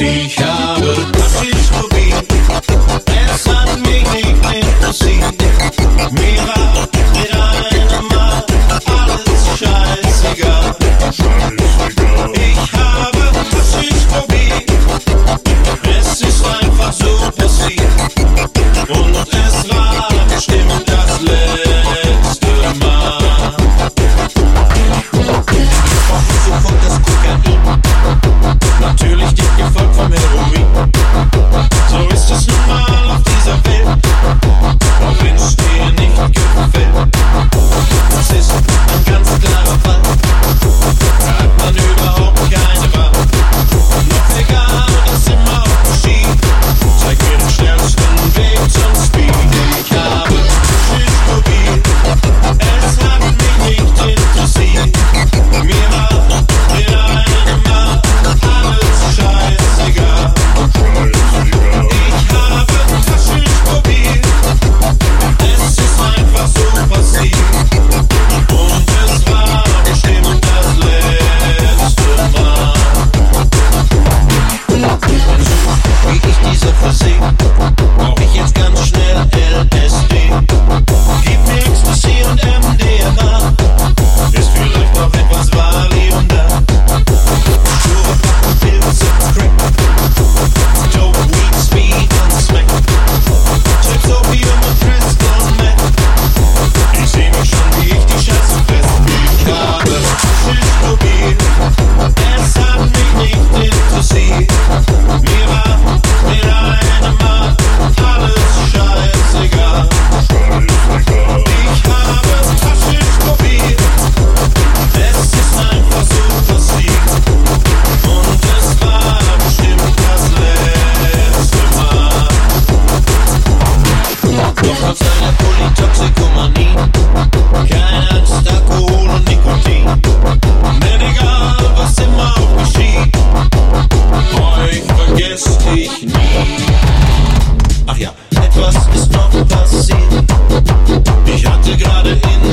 Ich habe Haschisch probiert, es hat mich nicht mehr interessiert. Mir war mit einem Mal alles scheißegal. Ich habe Haschisch probiert. Toxikomanien. Keine Angst, Nikotin. Denn egal, was immer auch geschieht, euch vergesse ich nie. Ach ja, etwas ist noch passiert. Ich hatte gerade in